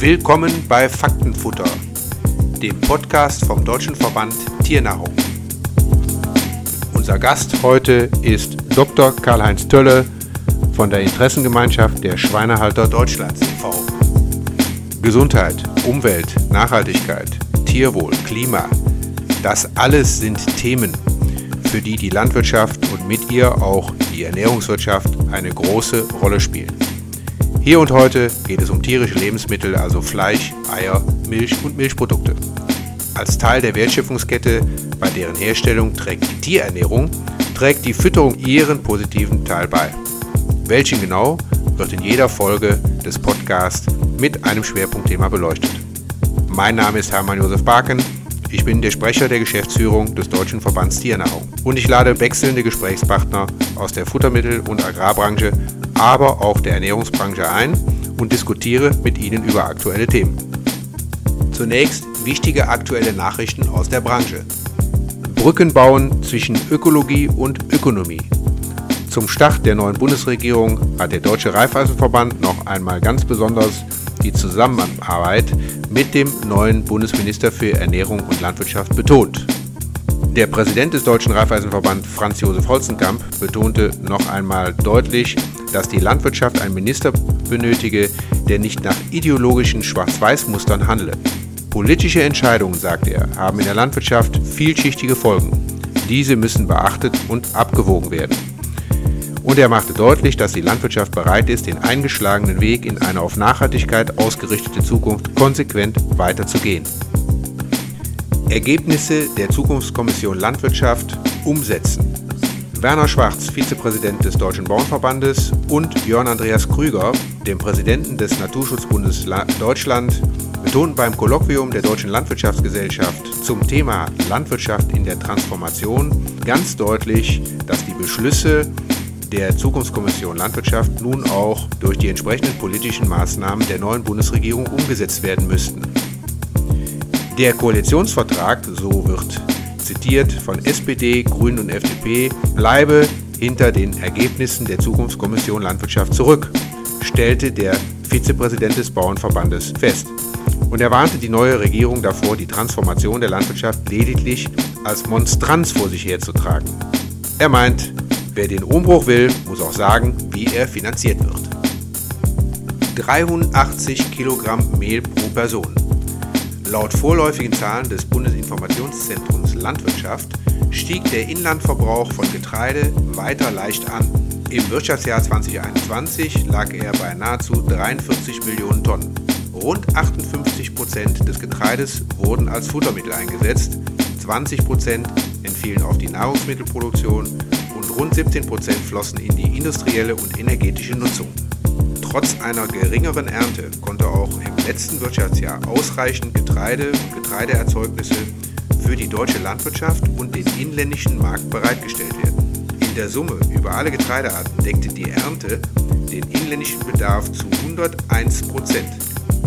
Willkommen bei Faktenfutter, dem Podcast vom Deutschen Verband Tiernahrung. Unser Gast heute ist Dr. Karl-Heinz Tölle von der Interessengemeinschaft der Schweinehalter Deutschlands e.V. Gesundheit, Umwelt, Nachhaltigkeit, Tierwohl, Klima, das alles sind Themen, für die die Landwirtschaft und mit ihr auch die Ernährungswirtschaft eine große Rolle spielen. Hier und heute geht es um tierische Lebensmittel, also Fleisch, Eier, Milch und Milchprodukte. Als Teil der Wertschöpfungskette, bei deren Herstellung trägt die Tierernährung, trägt die Fütterung ihren positiven Teil bei. Welchen genau, wird in jeder Folge des Podcasts mit einem Schwerpunktthema beleuchtet. Mein Name ist Hermann Josef Barken. Ich bin der Sprecher der Geschäftsführung des Deutschen Verbands Tiernahrung und ich lade wechselnde Gesprächspartner aus der Futtermittel- und Agrarbranche aber auch der Ernährungsbranche ein und diskutiere mit Ihnen über aktuelle Themen. Zunächst wichtige aktuelle Nachrichten aus der Branche. Brücken bauen zwischen Ökologie und Ökonomie. Zum Start der neuen Bundesregierung hat der Deutsche Raiffeisenverband noch einmal ganz besonders die Zusammenarbeit mit dem neuen Bundesminister für Ernährung und Landwirtschaft betont. Der Präsident des Deutschen Raiffeisenverband Franz Josef Holzenkamp betonte noch einmal deutlich, dass die Landwirtschaft einen Minister benötige, der nicht nach ideologischen Schwarz-Weiß-Mustern handle. Politische Entscheidungen, sagte er, haben in der Landwirtschaft vielschichtige Folgen. Diese müssen beachtet und abgewogen werden. Und er machte deutlich, dass die Landwirtschaft bereit ist, den eingeschlagenen Weg in eine auf Nachhaltigkeit ausgerichtete Zukunft konsequent weiterzugehen. Ergebnisse der Zukunftskommission Landwirtschaft umsetzen. Werner Schwarz, Vizepräsident des Deutschen Bauernverbandes, und Jörn Andreas Krüger, dem Präsidenten des Naturschutzbundes Deutschland, betonten beim Kolloquium der Deutschen Landwirtschaftsgesellschaft zum Thema Landwirtschaft in der Transformation ganz deutlich, dass die Beschlüsse der Zukunftskommission Landwirtschaft nun auch durch die entsprechenden politischen Maßnahmen der neuen Bundesregierung umgesetzt werden müssten. Der Koalitionsvertrag, so wird zitiert von SPD, Grünen und FDP, bleibe hinter den Ergebnissen der Zukunftskommission Landwirtschaft zurück, stellte der Vizepräsident des Bauernverbandes fest. Und er warnte die neue Regierung davor, die Transformation der Landwirtschaft lediglich als Monstranz vor sich herzutragen. Er meint, wer den Umbruch will, muss auch sagen, wie er finanziert wird. 380 Kilogramm Mehl pro Person. Laut vorläufigen Zahlen des Bundesinformationszentrums Landwirtschaft stieg der Inlandverbrauch von Getreide weiter leicht an. Im Wirtschaftsjahr 2021 lag er bei nahezu 43 Millionen Tonnen. Rund 58 Prozent des Getreides wurden als Futtermittel eingesetzt, 20 Prozent entfielen auf die Nahrungsmittelproduktion und rund 17 Prozent flossen in die industrielle und energetische Nutzung. Trotz einer geringeren Ernte konnte auch im letzten Wirtschaftsjahr ausreichend Getreide und Getreideerzeugnisse für die deutsche Landwirtschaft und den inländischen Markt bereitgestellt werden. In der Summe über alle Getreidearten deckte die Ernte den inländischen Bedarf zu 101 Prozent.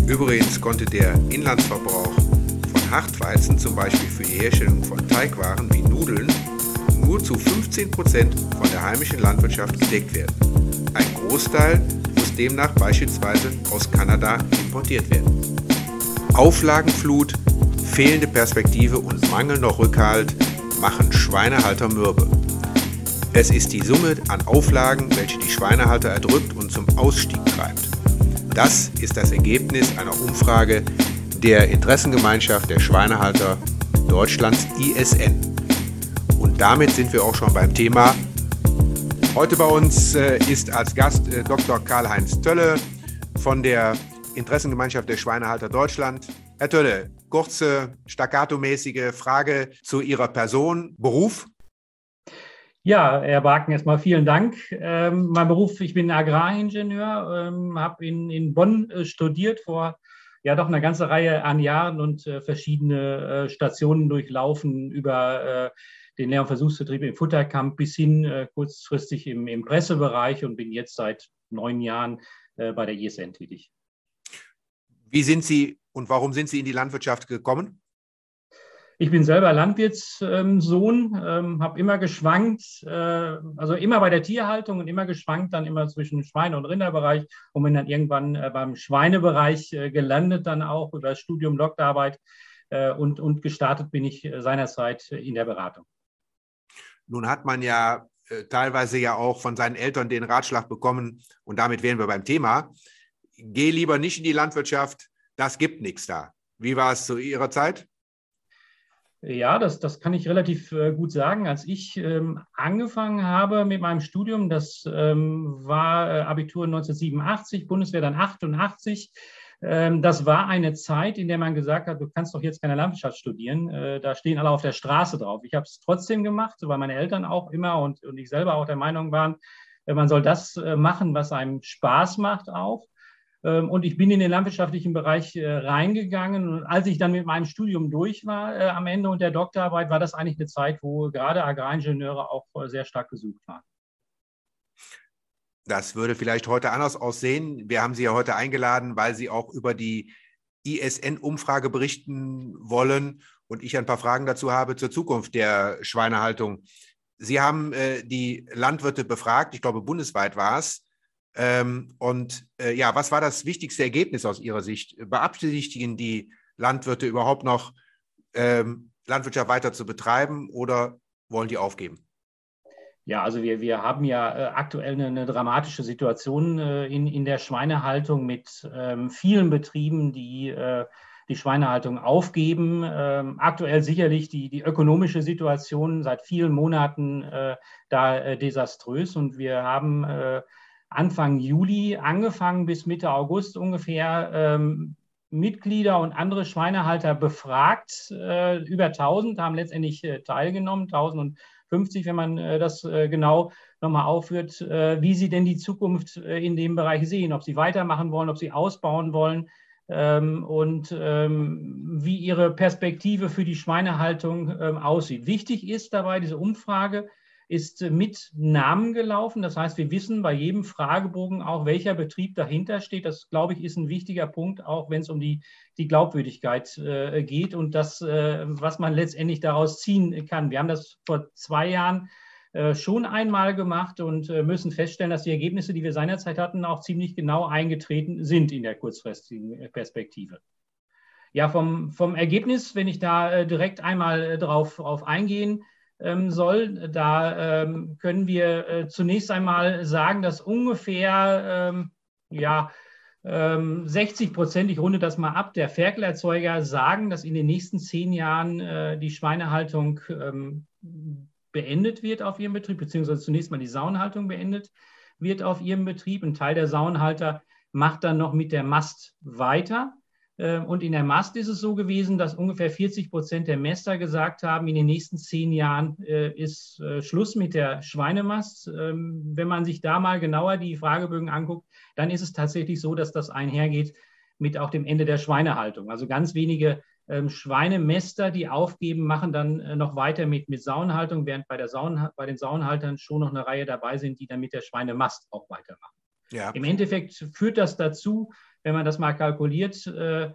Übrigens konnte der Inlandsverbrauch von Hartweizen, zum Beispiel für die Herstellung von Teigwaren wie Nudeln, nur zu 15 Prozent von der heimischen Landwirtschaft gedeckt werden. Ein Großteil demnach beispielsweise aus Kanada importiert werden. Auflagenflut, fehlende Perspektive und mangelnder Rückhalt machen Schweinehalter mürbe. Es ist die Summe an Auflagen, welche die Schweinehalter erdrückt und zum Ausstieg treibt. Das ist das Ergebnis einer Umfrage der Interessengemeinschaft der Schweinehalter Deutschlands ISN. Und damit sind wir auch schon beim Thema Heute bei uns äh, ist als Gast äh, Dr. Karl-Heinz Tölle von der Interessengemeinschaft der Schweinehalter Deutschland. Herr Tölle, kurze, staccato-mäßige Frage zu Ihrer Person, Beruf? Ja, Herr Barken, erstmal vielen Dank. Ähm, mein Beruf, ich bin Agraringenieur, ähm, habe in, in Bonn äh, studiert vor ja doch eine ganze Reihe an Jahren und äh, verschiedene äh, Stationen durchlaufen über äh, den Lehr- und Versuchsbetrieb im Futterkamp bis hin äh, kurzfristig im, im, Pressebereich und bin jetzt seit neun Jahren äh, bei der ISN tätig. Wie sind Sie und warum sind Sie in die Landwirtschaft gekommen? Ich bin selber Landwirtssohn, ähm, habe immer geschwankt, äh, also immer bei der Tierhaltung und immer geschwankt, dann immer zwischen Schweine- und Rinderbereich und bin dann irgendwann äh, beim Schweinebereich äh, gelandet, dann auch über das Studium Doktorarbeit äh, und, und gestartet bin ich äh, seinerzeit in der Beratung. Nun hat man ja äh, teilweise ja auch von seinen Eltern den Ratschlag bekommen, und damit wären wir beim Thema, geh lieber nicht in die Landwirtschaft, das gibt nichts da. Wie war es zu Ihrer Zeit? Ja, das, das kann ich relativ äh, gut sagen. Als ich ähm, angefangen habe mit meinem Studium, das ähm, war äh, Abitur 1987, Bundeswehr dann 88. Ähm, das war eine Zeit, in der man gesagt hat, du kannst doch jetzt keine Landwirtschaft studieren. Äh, da stehen alle auf der Straße drauf. Ich habe es trotzdem gemacht, weil meine Eltern auch immer und, und ich selber auch der Meinung waren, äh, man soll das äh, machen, was einem Spaß macht auch. Ähm, und ich bin in den landwirtschaftlichen Bereich reingegangen. Und als ich dann mit meinem Studium durch war am Ende und der Doktorarbeit, war das eigentlich eine Zeit, wo gerade Agraringenieure auch sehr stark gesucht waren. Das würde vielleicht heute anders aussehen. Wir haben Sie ja heute eingeladen, weil Sie auch über die ISN-Umfrage berichten wollen und ich ein paar Fragen dazu habe zur Zukunft der Schweinehaltung. Sie haben äh, die Landwirte befragt, ich glaube bundesweit war es, ähm, und äh, ja, was war das wichtigste Ergebnis aus Ihrer Sicht? Beabsichtigen die Landwirte überhaupt noch, ähm, Landwirtschaft weiter zu betreiben oder wollen die aufgeben? Ja, also wir, wir haben ja äh, aktuell eine, eine, dramatische Situation äh, in, in der Schweinehaltung mit ähm, vielen Betrieben, die äh, die Schweinehaltung aufgeben. Ähm, aktuell sicherlich die, die ökonomische Situation seit vielen Monaten da desaströs und wir haben Anfang Juli angefangen bis Mitte August ungefähr ähm, Mitglieder und andere Schweinehalter befragt. Über 1000 haben letztendlich teilgenommen, 1050, wenn man äh, das äh, genau nochmal aufführt, äh, wie sie denn die Zukunft in dem Bereich sehen, ob sie weitermachen wollen, ob sie ausbauen wollen ähm, und ähm, wie ihre Perspektive für die Schweinehaltung ähm, aussieht. Wichtig ist dabei diese Umfrage, ist mit Namen gelaufen. Das heißt, wir wissen bei jedem Fragebogen auch, welcher Betrieb dahinter steht. Das, glaube ich, ist ein wichtiger Punkt, auch wenn es um die, die Glaubwürdigkeit äh, geht und das, äh, was man letztendlich daraus ziehen kann. Wir haben das vor zwei Jahren äh, schon einmal gemacht und äh, müssen feststellen, dass die Ergebnisse, die wir seinerzeit hatten, auch ziemlich genau eingetreten sind in der kurzfristigen Perspektive. Ja, vom, vom Ergebnis, wenn ich da äh, direkt einmal drauf, drauf eingehen soll. Da ähm, können wir äh, zunächst einmal sagen, dass ungefähr ähm, ja, 60 Prozent, ich runde das mal ab, der Ferkelerzeuger sagen, dass in den nächsten zehn Jahren äh, die Schweinehaltung beendet wird auf ihrem Betrieb, beziehungsweise zunächst mal die Sauenhaltung beendet wird auf ihrem Betrieb. Ein Teil der Sauenhalter macht dann noch mit der Mast weiter. Ähm, und in der Mast ist es so gewesen, dass ungefähr 40 Prozent der Mäster gesagt haben, in den nächsten zehn Jahren äh, ist äh, Schluss mit der Schweinemast. Ähm, wenn man sich da mal genauer die Fragebögen anguckt, dann ist es tatsächlich so, dass das einhergeht mit auch dem Ende der Schweinehaltung. Also ganz wenige ähm, Schweinemäster, die aufgeben, machen dann äh, noch weiter mit, mit Saunhaltung, während bei, der Saun, bei den Saunhaltern schon noch eine Reihe dabei sind, die dann mit der Schweinemast auch weitermachen. Ja. Im Endeffekt führt das dazu, wenn man das mal kalkuliert, äh,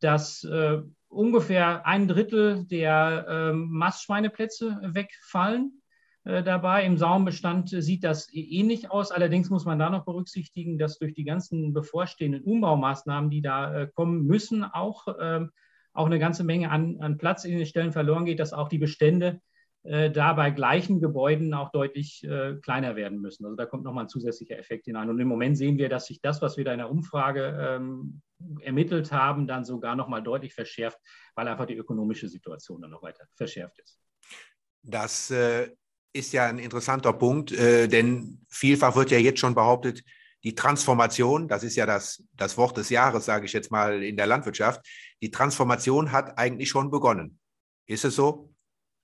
dass äh, ungefähr ein Drittel der ähm, Mastschweineplätze wegfallen äh, dabei. Im Saumbestand sieht das ähnlich aus. Allerdings muss man da noch berücksichtigen, dass durch die ganzen bevorstehenden Umbaumaßnahmen, die da kommen müssen, auch, ähm, auch eine ganze Menge an, an Platz in den Stellen verloren geht, dass auch die Bestände äh, da bei gleichen Gebäuden auch deutlich äh, kleiner werden müssen. Also da kommt nochmal ein zusätzlicher Effekt hinein. Und im Moment sehen wir, dass sich das, was wir da in der Umfrage ähm, ermittelt haben, dann sogar nochmal deutlich verschärft, weil einfach die ökonomische Situation dann noch weiter verschärft ist. Das äh, ist ja ein interessanter Punkt, äh, denn vielfach wird ja jetzt schon behauptet, die Transformation, das ist ja das, das Wort des Jahres, sage ich jetzt mal in der Landwirtschaft, die Transformation hat eigentlich schon begonnen. Ist es so?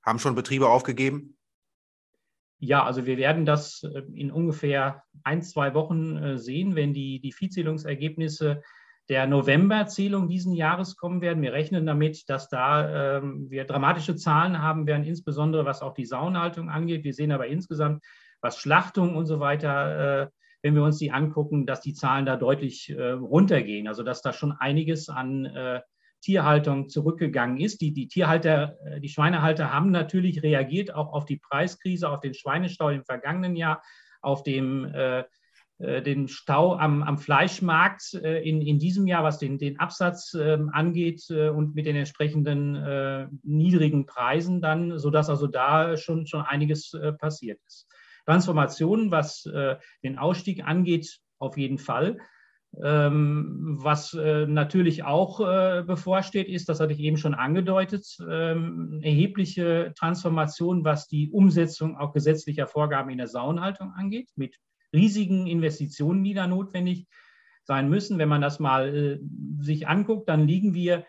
Haben schon Betriebe aufgegeben? Ja, also wir werden das äh, in ungefähr ein, zwei Wochen äh, sehen, wenn die, die Viehzählungsergebnisse der Novemberzählung diesen Jahres kommen werden. Wir rechnen damit, dass da ähm, wir dramatische Zahlen haben werden, insbesondere was auch die Sauenhaltung angeht. Wir sehen aber insgesamt, was Schlachtung und so weiter, äh, wenn wir uns die angucken, dass die Zahlen da deutlich äh, runtergehen. Also dass da schon einiges an äh, Tierhaltung zurückgegangen ist. Die, die Tierhalter, die Schweinehalter haben natürlich reagiert auch auf die Preiskrise, auf den Schweinestau im vergangenen Jahr, auf dem äh, äh, den Stau am, am Fleischmarkt äh, in, in diesem Jahr, was den, den Absatz ähm, angeht äh, und mit den entsprechenden äh, niedrigen Preisen dann, sodass also da schon, schon einiges äh, passiert ist. Transformationen, was äh, den Ausstieg angeht, auf jeden Fall. Ähm, was natürlich auch bevorsteht, ist, das hatte ich eben schon angedeutet, ähm, erhebliche Transformation, was die Umsetzung auch gesetzlicher Vorgaben in der Sauenhaltung angeht, mit riesigen Investitionen, die da notwendig sein müssen. Wenn man das mal äh, sich anguckt, dann liegen wir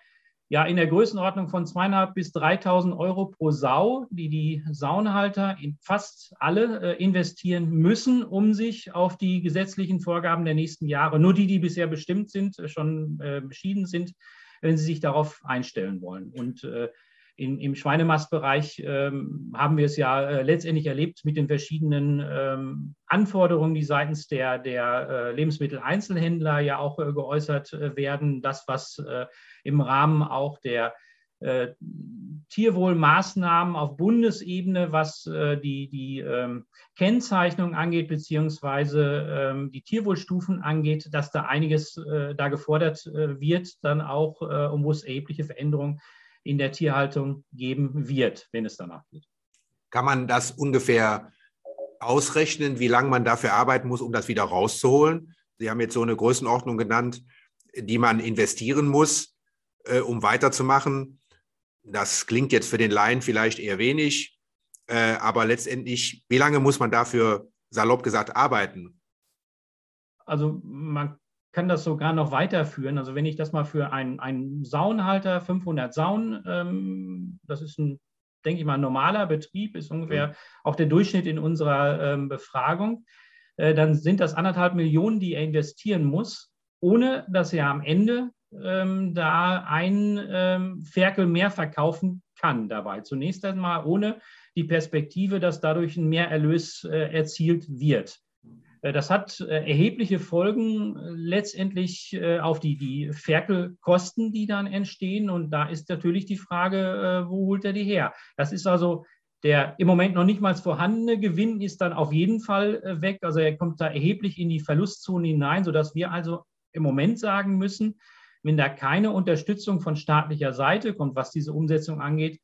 ja in der Größenordnung von 2.500 bis 3.000 Euro pro Sau, die die Saunenhalter in fast alle äh, investieren müssen, um sich auf die gesetzlichen Vorgaben der nächsten Jahre, nur die, die bisher bestimmt sind, äh, schon äh, beschieden sind, wenn sie sich darauf einstellen wollen. Und äh, in, Im Schweinemastbereich ähm, haben wir es ja äh, letztendlich erlebt mit den verschiedenen ähm, Anforderungen, die seitens der, der äh, Lebensmitteleinzelhändler ja auch äh, geäußert äh, werden. Das, was äh, im Rahmen auch der äh, Tierwohlmaßnahmen auf Bundesebene, was die, die ähm, Kennzeichnung angeht, beziehungsweise ähm, die Tierwohlstufen angeht, dass da einiges da gefordert wird, dann auch, um wo es erhebliche Veränderungen in der Tierhaltung geben wird, wenn es danach geht. Kann man das ungefähr ausrechnen, wie lange man dafür arbeiten muss, um das wieder rauszuholen? Sie haben jetzt so eine Größenordnung genannt, die man investieren muss, äh, um weiterzumachen. Das klingt jetzt für den Laien vielleicht eher wenig, äh, aber letztendlich, wie lange muss man dafür, salopp gesagt, arbeiten? Also man kann das sogar noch weiterführen. Also wenn ich das mal für einen, einen Saunhalter, 500 Saunen, ähm, das ist ein, denke ich mal, normaler Betrieb, ist ungefähr mhm. auch der Durchschnitt in unserer ähm, Befragung, äh, dann sind das anderthalb Millionen, die er investieren muss, ohne dass er am Ende ähm, da ein ähm, Ferkel mehr verkaufen kann dabei. Zunächst einmal ohne die Perspektive, dass dadurch ein Mehrerlös äh, erzielt wird. Äh, das hat äh, erhebliche Folgen äh, letztendlich auf die, die Ferkelkosten, die dann entstehen. Und da ist natürlich die Frage, wo holt er die her? Das ist also der im Moment noch nicht mal vorhandene Gewinn ist dann auf jeden Fall weg. Also er kommt da erheblich in die Verlustzone hinein, sodass wir also im Moment sagen müssen, wenn da keine Unterstützung von staatlicher Seite kommt, was diese Umsetzung angeht,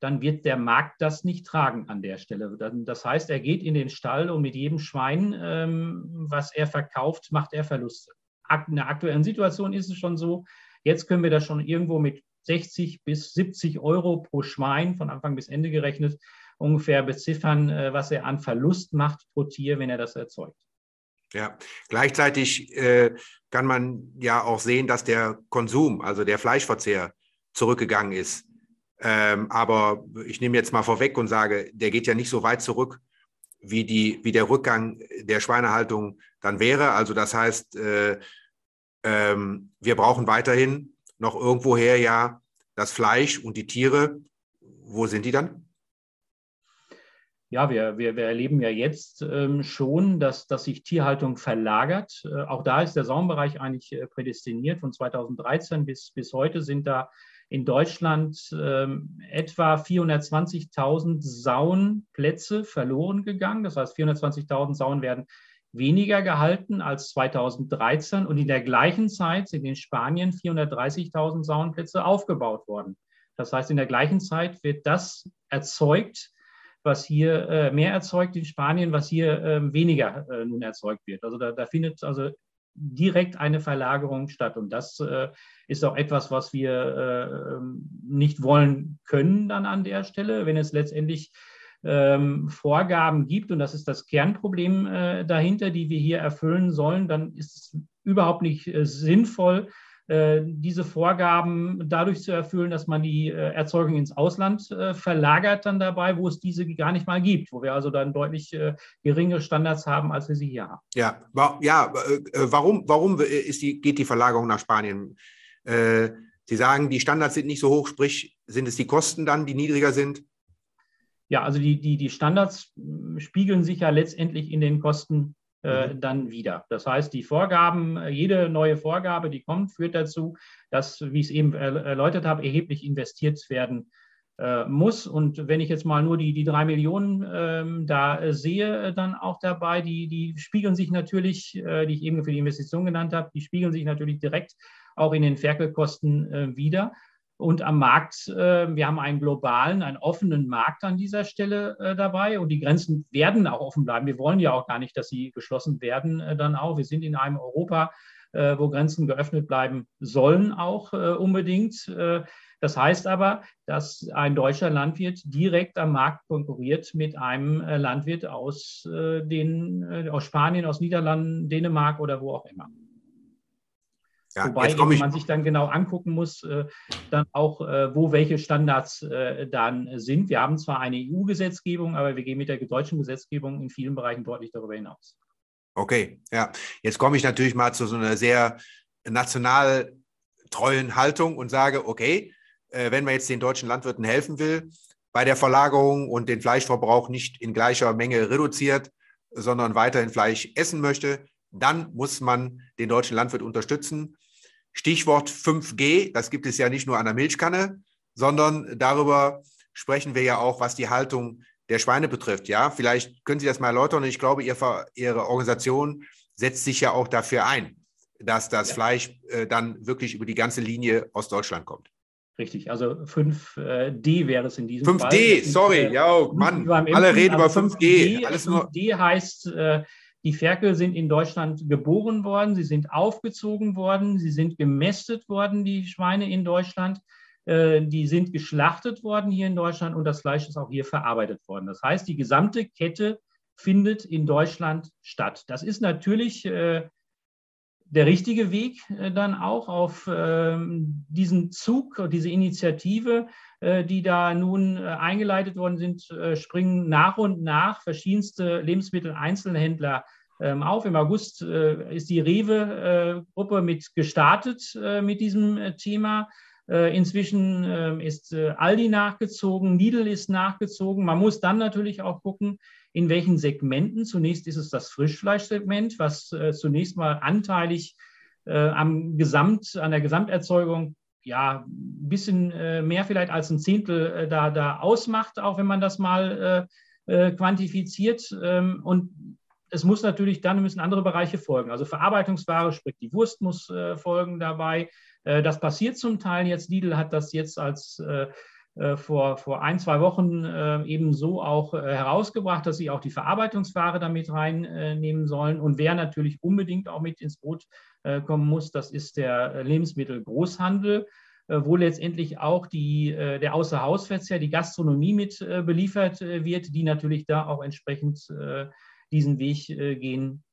dann wird der Markt das nicht tragen an der Stelle. Das heißt, er geht in den Stall und mit jedem Schwein, ähm, was er verkauft, macht er Verluste. In der aktuellen Situation ist es schon so, jetzt können wir das schon irgendwo mit 60 bis 70 Euro pro Schwein von Anfang bis Ende gerechnet ungefähr beziffern, äh, was er an Verlust macht pro Tier, wenn er das erzeugt. Ja, gleichzeitig äh, kann man ja auch sehen, dass der Konsum, also der Fleischverzehr, zurückgegangen ist. Ähm, aber ich nehme jetzt mal vorweg und sage, der geht ja nicht so weit zurück, wie, die, wie der Rückgang der Schweinehaltung dann wäre. Also das heißt, äh, ähm, wir brauchen weiterhin noch irgendwoher ja das Fleisch und die Tiere. Wo sind die dann? Ja, wir, wir, wir erleben ja jetzt ähm, schon, dass, dass sich Tierhaltung verlagert. Äh, auch da ist der Saumbereich eigentlich äh, prädestiniert. Von 2013 bis, bis heute sind da in Deutschland ähm, etwa 420.000 Sauenplätze verloren gegangen. Das heißt, 420.000 Sauen werden weniger gehalten als 2013 und in der gleichen Zeit sind in Spanien 430.000 Sauenplätze aufgebaut worden. Das heißt, in der gleichen Zeit wird das erzeugt, was hier äh, mehr erzeugt in Spanien, was hier äh, weniger äh, nun erzeugt wird. Also da, da findet also direkt eine Verlagerung statt. Und das äh, ist auch etwas, was wir äh, ähm, nicht wollen können dann an der Stelle, wenn es letztendlich ähm, Vorgaben gibt, und das ist das Kernproblem äh, dahinter, die wir hier erfüllen sollen, dann ist es überhaupt nicht äh, sinnvoll, diese Vorgaben dadurch zu erfüllen, dass man die äh, Erzeugung ins Ausland äh, verlagert dann dabei, wo es diese gar nicht mal gibt, wo wir also dann deutlich geringere Standards haben, als wir sie hier haben. Ja, ja warum, warum ist die, geht die Verlagerung nach Spanien? Sie sagen, die Standards sind nicht so hoch, sprich, sind es die Kosten dann, die niedriger sind? Ja, also die, die, die Standards spiegeln sich ja letztendlich in den Kosten äh, mhm. dann wieder. Das heißt, die Vorgaben, jede neue Vorgabe, die kommt, führt dazu, dass, wie ich es eben erläutert habe, erheblich investiert werden äh, muss. Und wenn ich jetzt mal nur die, die drei Millionen ähm, da äh, sehe, äh, dann auch dabei, die, die spiegeln sich natürlich, äh, die ich eben für die Investition genannt habe, die spiegeln sich natürlich direkt auch in den Ferkelkosten äh, wieder. Und am Markt, äh, wir haben einen globalen, einen offenen Markt an dieser Stelle dabei und die Grenzen werden auch offen bleiben. Wir wollen ja auch gar nicht, dass sie geschlossen werden dann auch. Wir sind in einem Europa, wo Grenzen geöffnet bleiben sollen, auch unbedingt. Das heißt aber, dass ein deutscher Landwirt direkt am Markt konkurriert mit einem äh, Landwirt aus, äh, den, äh, aus Spanien, aus Niederlanden, Dänemark oder wo auch immer. Ja, Wobei man sich dann genau angucken muss, dann auch, wo welche Standards dann sind. Wir haben zwar eine EU-Gesetzgebung, aber wir gehen mit der deutschen Gesetzgebung in vielen Bereichen deutlich darüber hinaus. Okay, ja. Jetzt komme ich natürlich mal zu so einer sehr national treuen Haltung und sage, okay, äh, wenn man jetzt den deutschen Landwirten helfen will, bei der Verlagerung und den Fleischverbrauch nicht in gleicher Menge reduziert, sondern weiterhin Fleisch essen möchte, dann muss man den deutschen Landwirt unterstützen. Stichwort 5G, das gibt es ja nicht nur an der Milchkanne, sondern darüber sprechen wir ja auch, was die Haltung der Schweine betrifft. Ja, vielleicht können Sie das mal erläutern. Ich glaube, Ihr, Ihre Organisation setzt sich ja auch dafür ein, dass das ja. Fleisch äh, dann wirklich über die ganze Linie aus Deutschland kommt. Richtig, also 5D wäre es in diesem 5D, Fall. 5D, sorry, äh, ja, oh, Mann, alle reden über 5G. 5D, Alles nur 5D heißt, äh, die Ferkel sind in Deutschland geboren worden, sie sind aufgezogen worden, sie sind gemästet worden, die Schweine in Deutschland. Äh, die sind geschlachtet worden hier in Deutschland und das Fleisch ist auch hier verarbeitet worden. Das heißt, die gesamte Kette findet in Deutschland statt. Das ist natürlich der richtige Weg äh, dann auch auf ähm, diesen Zug, diese Initiative, äh, die da nun äh, eingeleitet worden sind, springen nach und nach verschiedenste Lebensmitteleinzelhändler ähm, auf. Im August ist die Rewe-Gruppe mit gestartet mit diesem Thema. Inzwischen ähm, ist Aldi nachgezogen, Lidl ist nachgezogen. Man muss dann natürlich auch gucken, in welchen Segmenten. Zunächst ist es das Frischfleischsegment, was äh, zunächst mal anteilig äh, am Gesamt, an der Gesamterzeugung ja, ein bisschen äh, mehr vielleicht als ein Zehntel äh, da, da ausmacht, auch wenn man das mal äh, quantifiziert. Ähm, und es muss natürlich dann müssen andere Bereiche folgen. Also Verarbeitungsware, sprich die Wurst muss folgen dabei. das passiert zum Teil jetzt. Lidl hat das jetzt als vor, vor ein, zwei Wochen äh, eben so auch äh, herausgebracht, dass sie auch die Verarbeitungsware damit reinnehmen sollen. Und wer natürlich unbedingt auch mit ins Boot kommen muss, das ist der Lebensmittelgroßhandel wo letztendlich auch die, der Außerhausverzehr, die Gastronomie mit beliefert wird, die natürlich da auch entsprechend diesen Weg gehen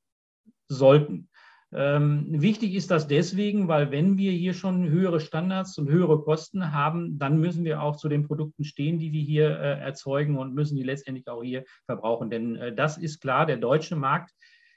sollten. Ähm, wichtig ist das deswegen, weil wenn wir hier schon höhere Standards und höhere Kosten haben, dann müssen wir auch zu den Produkten stehen, die wir hier äh, erzeugen und müssen die letztendlich auch hier verbrauchen. Denn äh, das ist klar, der deutsche Markt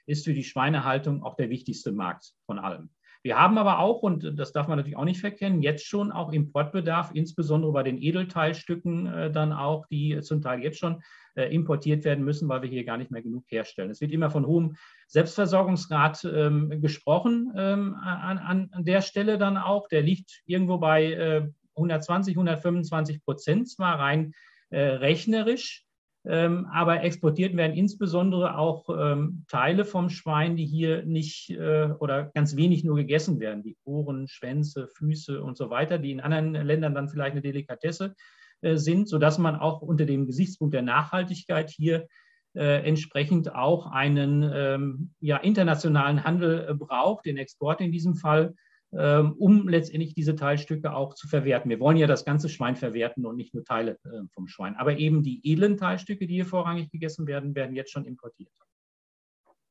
ist für die Schweinehaltung auch der wichtigste Markt von allem. Wir haben aber auch, und das darf man natürlich auch nicht verkennen, jetzt schon auch Importbedarf, insbesondere bei den Edelteilstücken äh, dann auch, die zum Teil jetzt schon äh, importiert werden müssen, weil wir hier gar nicht mehr genug herstellen. Es wird immer von hohem Selbstversorgungsgrad ähm, gesprochen ähm, an, an, der Stelle dann auch. Der liegt irgendwo bei äh, 120, 125 Prozent zwar rein äh, rechnerisch. Ähm, aber exportiert werden insbesondere auch ähm, Teile vom Schwein, die hier nicht äh, oder ganz wenig nur gegessen werden, wie Ohren, Schwänze, Füße und so weiter, die in anderen Ländern dann vielleicht eine Delikatesse äh, sind, sodass man auch unter dem Gesichtspunkt der Nachhaltigkeit hier äh, entsprechend auch einen ähm, ja, internationalen Handel braucht, den Export in diesem Fall, um letztendlich diese Teilstücke auch zu verwerten. Wir wollen ja das ganze Schwein verwerten und nicht nur Teile äh, vom Schwein. Aber eben die edlen Teilstücke, die hier vorrangig gegessen werden, werden jetzt schon importiert.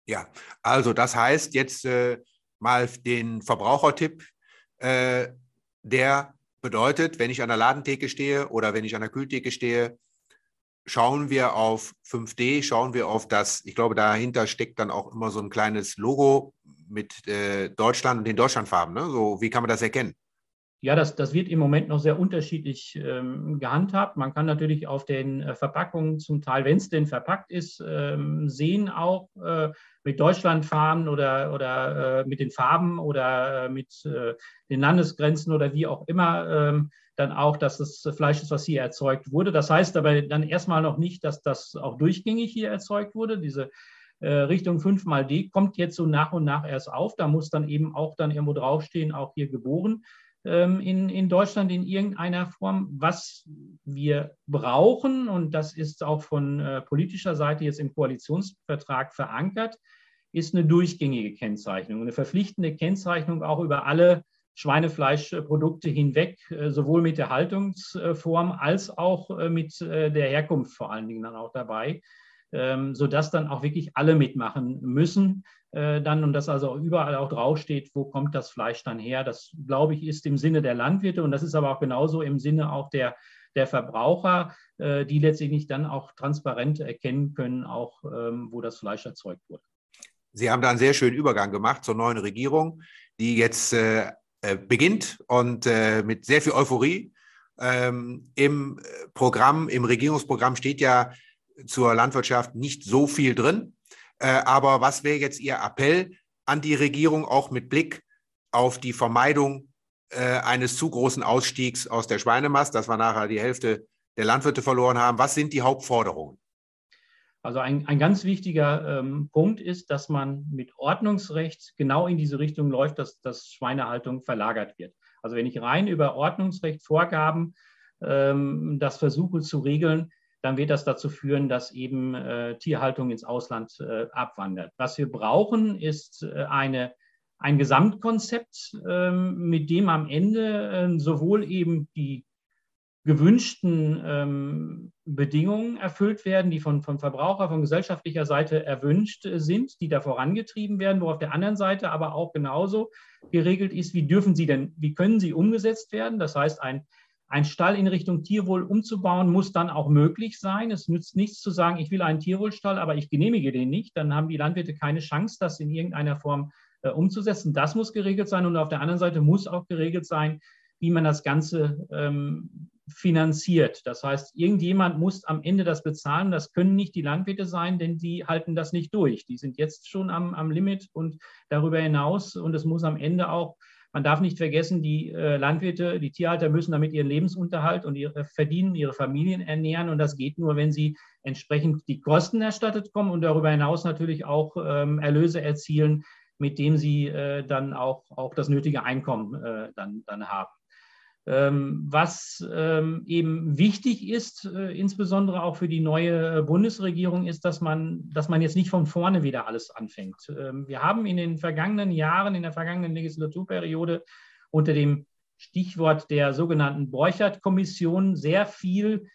Ja, also das heißt jetzt äh, mal den Verbrauchertipp, äh, der bedeutet, wenn ich an der Ladentheke stehe oder wenn ich an der Kühltheke stehe, schauen wir auf 5D, schauen wir auf das, ich glaube, dahinter steckt dann auch immer so ein kleines Logo mit äh, Deutschland und den Deutschlandfarben. Ne? So, wie kann man das erkennen? Ja, das, das wird im Moment noch sehr unterschiedlich ähm, gehandhabt. Man kann natürlich auf den äh, Verpackungen zum Teil, wenn es denn verpackt ist, ähm, sehen auch äh, mit Deutschlandfarben oder, oder äh, mit den Farben oder äh, mit äh, den Landesgrenzen oder wie auch immer ähm, dann auch, dass das Fleisch ist, was hier erzeugt wurde. Das heißt aber dann erstmal noch nicht, dass das auch durchgängig hier erzeugt wurde. Diese äh, Richtung 5 mal D kommt jetzt so nach und nach erst auf. Da muss dann eben auch dann irgendwo draufstehen, auch hier geboren in, in Deutschland in irgendeiner Form. Was wir brauchen, und das ist auch von äh, politischer Seite jetzt im Koalitionsvertrag verankert, ist eine durchgängige Kennzeichnung, eine verpflichtende Kennzeichnung auch über alle Schweinefleischprodukte hinweg, äh, sowohl mit der Haltungsform als auch äh, mit der Herkunft vor allen Dingen dann auch dabei, ähm, sodass dann auch wirklich alle mitmachen müssen äh, dann und dass also überall auch draufsteht, wo kommt das Fleisch dann her. Das, glaube ich, ist im Sinne der Landwirte und das ist aber auch genauso im Sinne auch der, der Verbraucher, äh, die letztendlich dann auch transparent erkennen können, auch ähm, wo das Fleisch erzeugt wurde. Sie haben da einen sehr schönen Übergang gemacht zur neuen Regierung, die jetzt äh, äh beginnt und mit sehr viel Euphorie. Ähm, Im Programm, im Regierungsprogramm steht ja zur Landwirtschaft nicht so viel drin. Äh, aber was wäre jetzt Ihr Appell an die Regierung, auch mit Blick auf die Vermeidung äh, eines zu großen Ausstiegs aus der Schweinemast, dass wir nachher die Hälfte der Landwirte verloren haben? Was sind die Hauptforderungen? Also ein, ein ganz wichtiger ähm, Punkt ist, dass man mit Ordnungsrecht genau in diese Richtung läuft, dass, dass Schweinehaltung verlagert wird. Also wenn ich rein über Ordnungsrecht, Vorgaben ähm, das versuche zu regeln, dann wird das dazu führen, dass eben äh, Tierhaltung ins Ausland äh, abwandert. Was wir brauchen, ist äh, eine, ein Gesamtkonzept, ähm, mit dem am Ende ähm, sowohl eben die gewünschten ähm, Bedingungen erfüllt werden, die von, von Verbraucher, von gesellschaftlicher Seite erwünscht sind, die da vorangetrieben werden, wo auf der anderen Seite aber auch genauso geregelt ist, wie dürfen sie denn, wie können sie umgesetzt werden. Das heißt, ein ein Stall in Richtung Tierwohl umzubauen, muss dann auch möglich sein. Es nützt nichts zu sagen, ich will einen Tierwohlstall, aber ich genehmige den nicht. Dann haben die Landwirte keine Chance, das in irgendeiner Form äh, umzusetzen. Das muss geregelt sein. Und auf der anderen Seite muss auch geregelt sein, wie man das Ganze ähm, finanziert. Das heißt, irgendjemand muss am Ende das bezahlen. Das können nicht die Landwirte sein, denn die halten das nicht durch. Die sind jetzt schon am, am Limit und darüber hinaus. Und es muss am Ende auch man darf nicht vergessen, die äh, Landwirte, die Tierhalter müssen damit ihren Lebensunterhalt und ihre verdienen, ihre Familien ernähren. Und das geht nur, wenn sie entsprechend die Kosten erstattet kommen und darüber hinaus natürlich auch ähm, Erlöse erzielen, mit dem sie äh, dann auch, auch das nötige Einkommen äh, dann, dann haben. Ähm, was ähm, eben wichtig ist, äh, insbesondere auch für die neue Bundesregierung, ist, dass man, dass man jetzt nicht von vorne wieder alles anfängt. Ähm, wir haben in den vergangenen Jahren, in der vergangenen Legislaturperiode unter dem Stichwort der sogenannten Borchert-Kommission sehr viel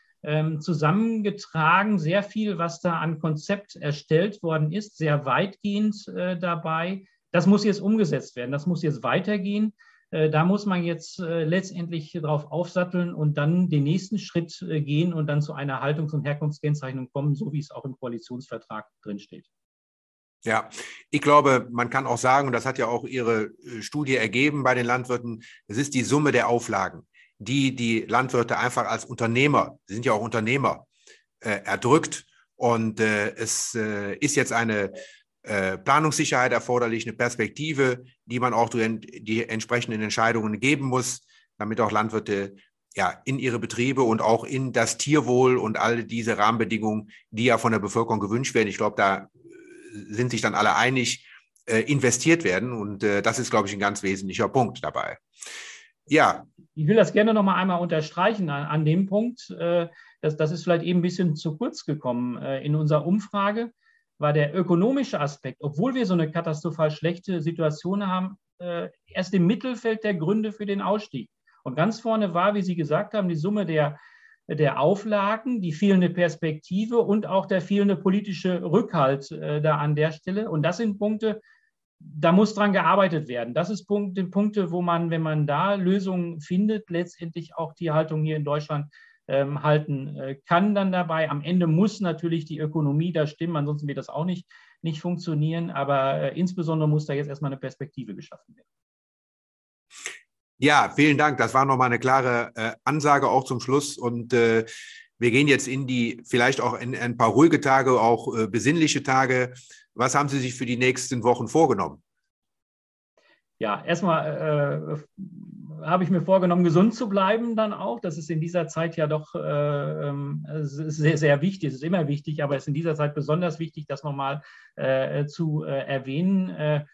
zusammengetragen, sehr viel, was da an Konzept erstellt worden ist, sehr weitgehend äh, dabei. Das muss jetzt umgesetzt werden, das muss jetzt weitergehen. Äh, da muss man jetzt äh, letztendlich darauf aufsatteln und dann den nächsten Schritt äh, gehen und dann zu einer Haltungs- und Herkunftskennzeichnung kommen, so wie es auch im Koalitionsvertrag drinsteht. Ja, ich glaube, man kann auch sagen, und das hat ja auch Ihre Studie ergeben bei den Landwirten, es ist die Summe der Auflagen, die die Landwirte einfach als Unternehmer, sie sind ja auch Unternehmer, äh, erdrückt. Und äh, es äh, ist jetzt eine äh, Planungssicherheit erforderlich, eine Perspektive, die man auch durch die entsprechenden Entscheidungen geben muss, damit auch Landwirte ja, in ihre Betriebe und auch in das Tierwohl und all diese Rahmenbedingungen, die ja von der Bevölkerung gewünscht werden. Ich glaube, da äh, sind sich dann alle einig, äh, investiert werden. Und das ist, glaube ich, ein ganz wesentlicher Punkt dabei. Ja. Ich will das gerne noch mal einmal unterstreichen an, an dem Punkt. Äh, das, das ist vielleicht eben ein bisschen zu kurz gekommen in unserer Umfrage war der ökonomische Aspekt, obwohl wir so eine katastrophal schlechte Situation haben, äh, erst im Mittelfeld der Gründe für den Ausstieg. Und ganz vorne war, wie Sie gesagt haben, die Summe der, der Auflagen, die fehlende Perspektive und auch der fehlende politische Rückhalt äh, da an der Stelle. Und das sind Punkte, da muss dran gearbeitet werden. Das ist Punkt, Punkte, wo man, wenn man da Lösungen findet, letztendlich auch die Haltung hier in Deutschland ähm, halten äh, kann dann dabei. Am Ende muss natürlich die Ökonomie da stimmen, ansonsten wird das auch nicht, nicht funktionieren. Aber äh, insbesondere muss da jetzt erstmal eine Perspektive geschaffen werden. Ja, vielen Dank. Das war nochmal eine klare äh, Ansage auch zum Schluss. Und äh, wir gehen jetzt in die, vielleicht auch in, in ein paar ruhige Tage, auch äh, besinnliche Tage. Was haben Sie sich für die nächsten Wochen vorgenommen? Ja, erstmal habe ich mir vorgenommen, gesund zu bleiben dann auch. Das ist in dieser Zeit ja doch äh, ähm, sehr, sehr wichtig. Es ist immer wichtig, aber es ist in dieser Zeit besonders wichtig, das nochmal äh, zu äh, erwähnen. Äh,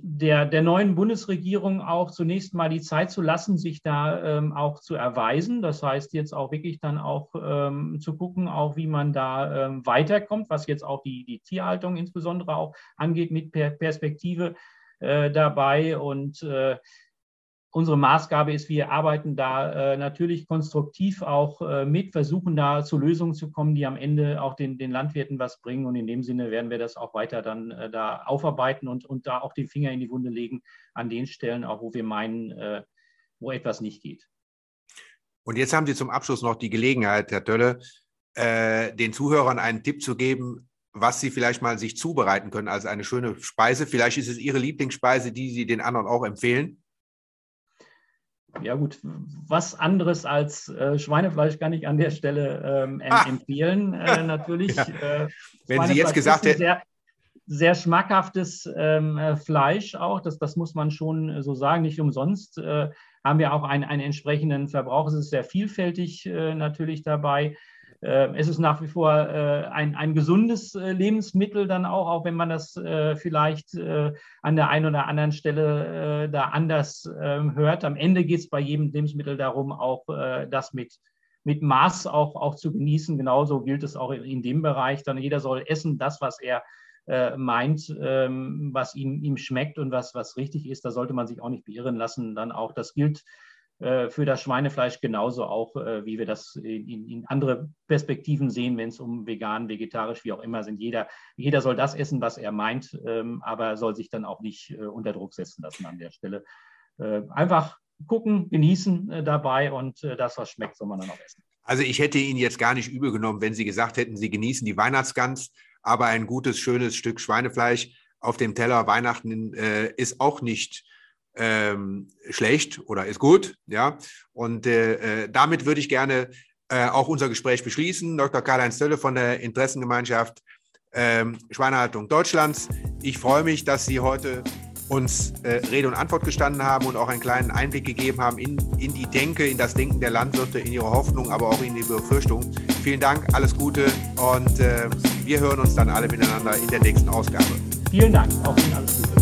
der, der neuen Bundesregierung auch zunächst mal die Zeit zu lassen, sich da ähm, auch zu erweisen. Das heißt jetzt auch wirklich dann auch ähm, zu gucken, auch wie man da ähm, weiterkommt, was jetzt auch die, die Tierhaltung insbesondere auch angeht mit per Perspektive äh, dabei. Und äh, unsere Maßgabe ist, wir arbeiten da äh, natürlich konstruktiv auch äh, mit, versuchen da zu Lösungen zu kommen, die am Ende auch den, den Landwirten was bringen. Und in dem Sinne werden wir das auch weiter dann äh, da aufarbeiten und, und da auch den Finger in die Wunde legen an den Stellen, auch wo wir meinen, äh, wo etwas nicht geht. Und jetzt haben Sie zum Abschluss noch die Gelegenheit, Herr Dölle, den Zuhörern einen Tipp zu geben, was Sie vielleicht mal sich zubereiten können als eine schöne Speise. Vielleicht ist es Ihre Lieblingsspeise, die Sie den anderen auch empfehlen. Ja gut, was anderes als äh, Schweinefleisch kann ich an der Stelle ähm, ah. empfehlen, äh, natürlich. Ja. Äh, Wenn Sie jetzt gesagt hätten... Sehr, sehr schmackhaftes ähm, äh, Fleisch auch, das, das muss man schon so sagen, nicht umsonst äh, haben wir auch einen, einen entsprechenden Verbrauch. Es ist sehr vielfältig äh, natürlich dabei. Ähm, es ist nach wie vor äh, ein, ein gesundes äh, Lebensmittel dann auch, auch wenn man das äh, vielleicht an der einen oder anderen Stelle da anders ähm, hört. Am Ende geht es bei jedem Lebensmittel darum, auch das mit, mit Maß auch, auch zu genießen. Genauso gilt es auch in dem Bereich. Dann jeder soll essen, das, was er meint, ähm, was ihm, ihm schmeckt und was, was richtig ist. Da sollte man sich auch nicht beirren lassen. Dann auch, das gilt für das Schweinefleisch genauso auch, äh, wie wir das in, in andere Perspektiven sehen, wenn es um vegan, vegetarisch, wie auch immer sind. Jeder, jeder soll das essen, was er meint, ähm, aber soll sich dann auch nicht äh, unter Druck setzen lassen an der Stelle. Einfach gucken, genießen dabei und das, was schmeckt, soll man dann auch essen. Also ich hätte Ihnen jetzt gar nicht übel genommen, wenn Sie gesagt hätten, Sie genießen die Weihnachtsgans, aber ein gutes, schönes Stück Schweinefleisch auf dem Teller Weihnachten äh, ist auch nicht ähm, schlecht oder ist gut. Ja? Und äh, äh, damit würde ich gerne äh, auch unser Gespräch beschließen. Dr. Karl-Heinz Dölle von der Interessengemeinschaft ähm, Schweinehaltung Deutschlands. Ich freue mich, dass Sie heute uns äh, Rede und Antwort gestanden haben und auch einen kleinen Einblick gegeben haben in, in die Denke, in das Denken der Landwirte, in ihre Hoffnung, aber auch in die Befürchtung. Vielen Dank, alles Gute und äh, wir hören uns dann alle miteinander in der nächsten Ausgabe. Vielen Dank, auch Ihnen alles Gute.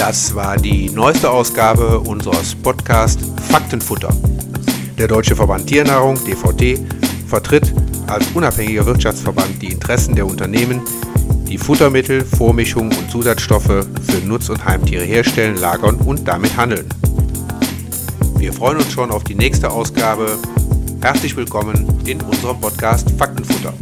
Das war die neueste Ausgabe unseres Podcasts Faktenfutter. Der Deutsche Verband Tiernahrung, DVT, vertritt als unabhängiger Wirtschaftsverband die Interessen der Unternehmen, die Futtermittel, Vormischungen und Zusatzstoffe für Nutz- und Heimtiere herstellen, lagern und damit handeln. Wir freuen uns schon auf die nächste Ausgabe. Herzlich willkommen in unserem Podcast Faktenfutter.